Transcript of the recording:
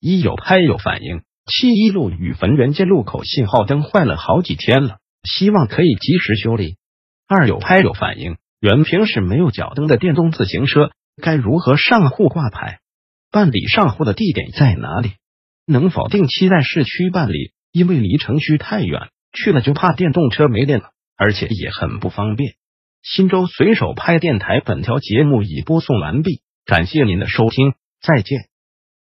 一有拍有反应，七一路与汾源街路口信号灯坏了好几天了，希望可以及时修理。二有拍有反应，原平时没有脚蹬的电动自行车该如何上户挂牌？办理上户的地点在哪里？能否定期在市区办理？因为离城区太远，去了就怕电动车没电了，而且也很不方便。新州随手拍电台本条节目已播送完毕，感谢您的收听，再见。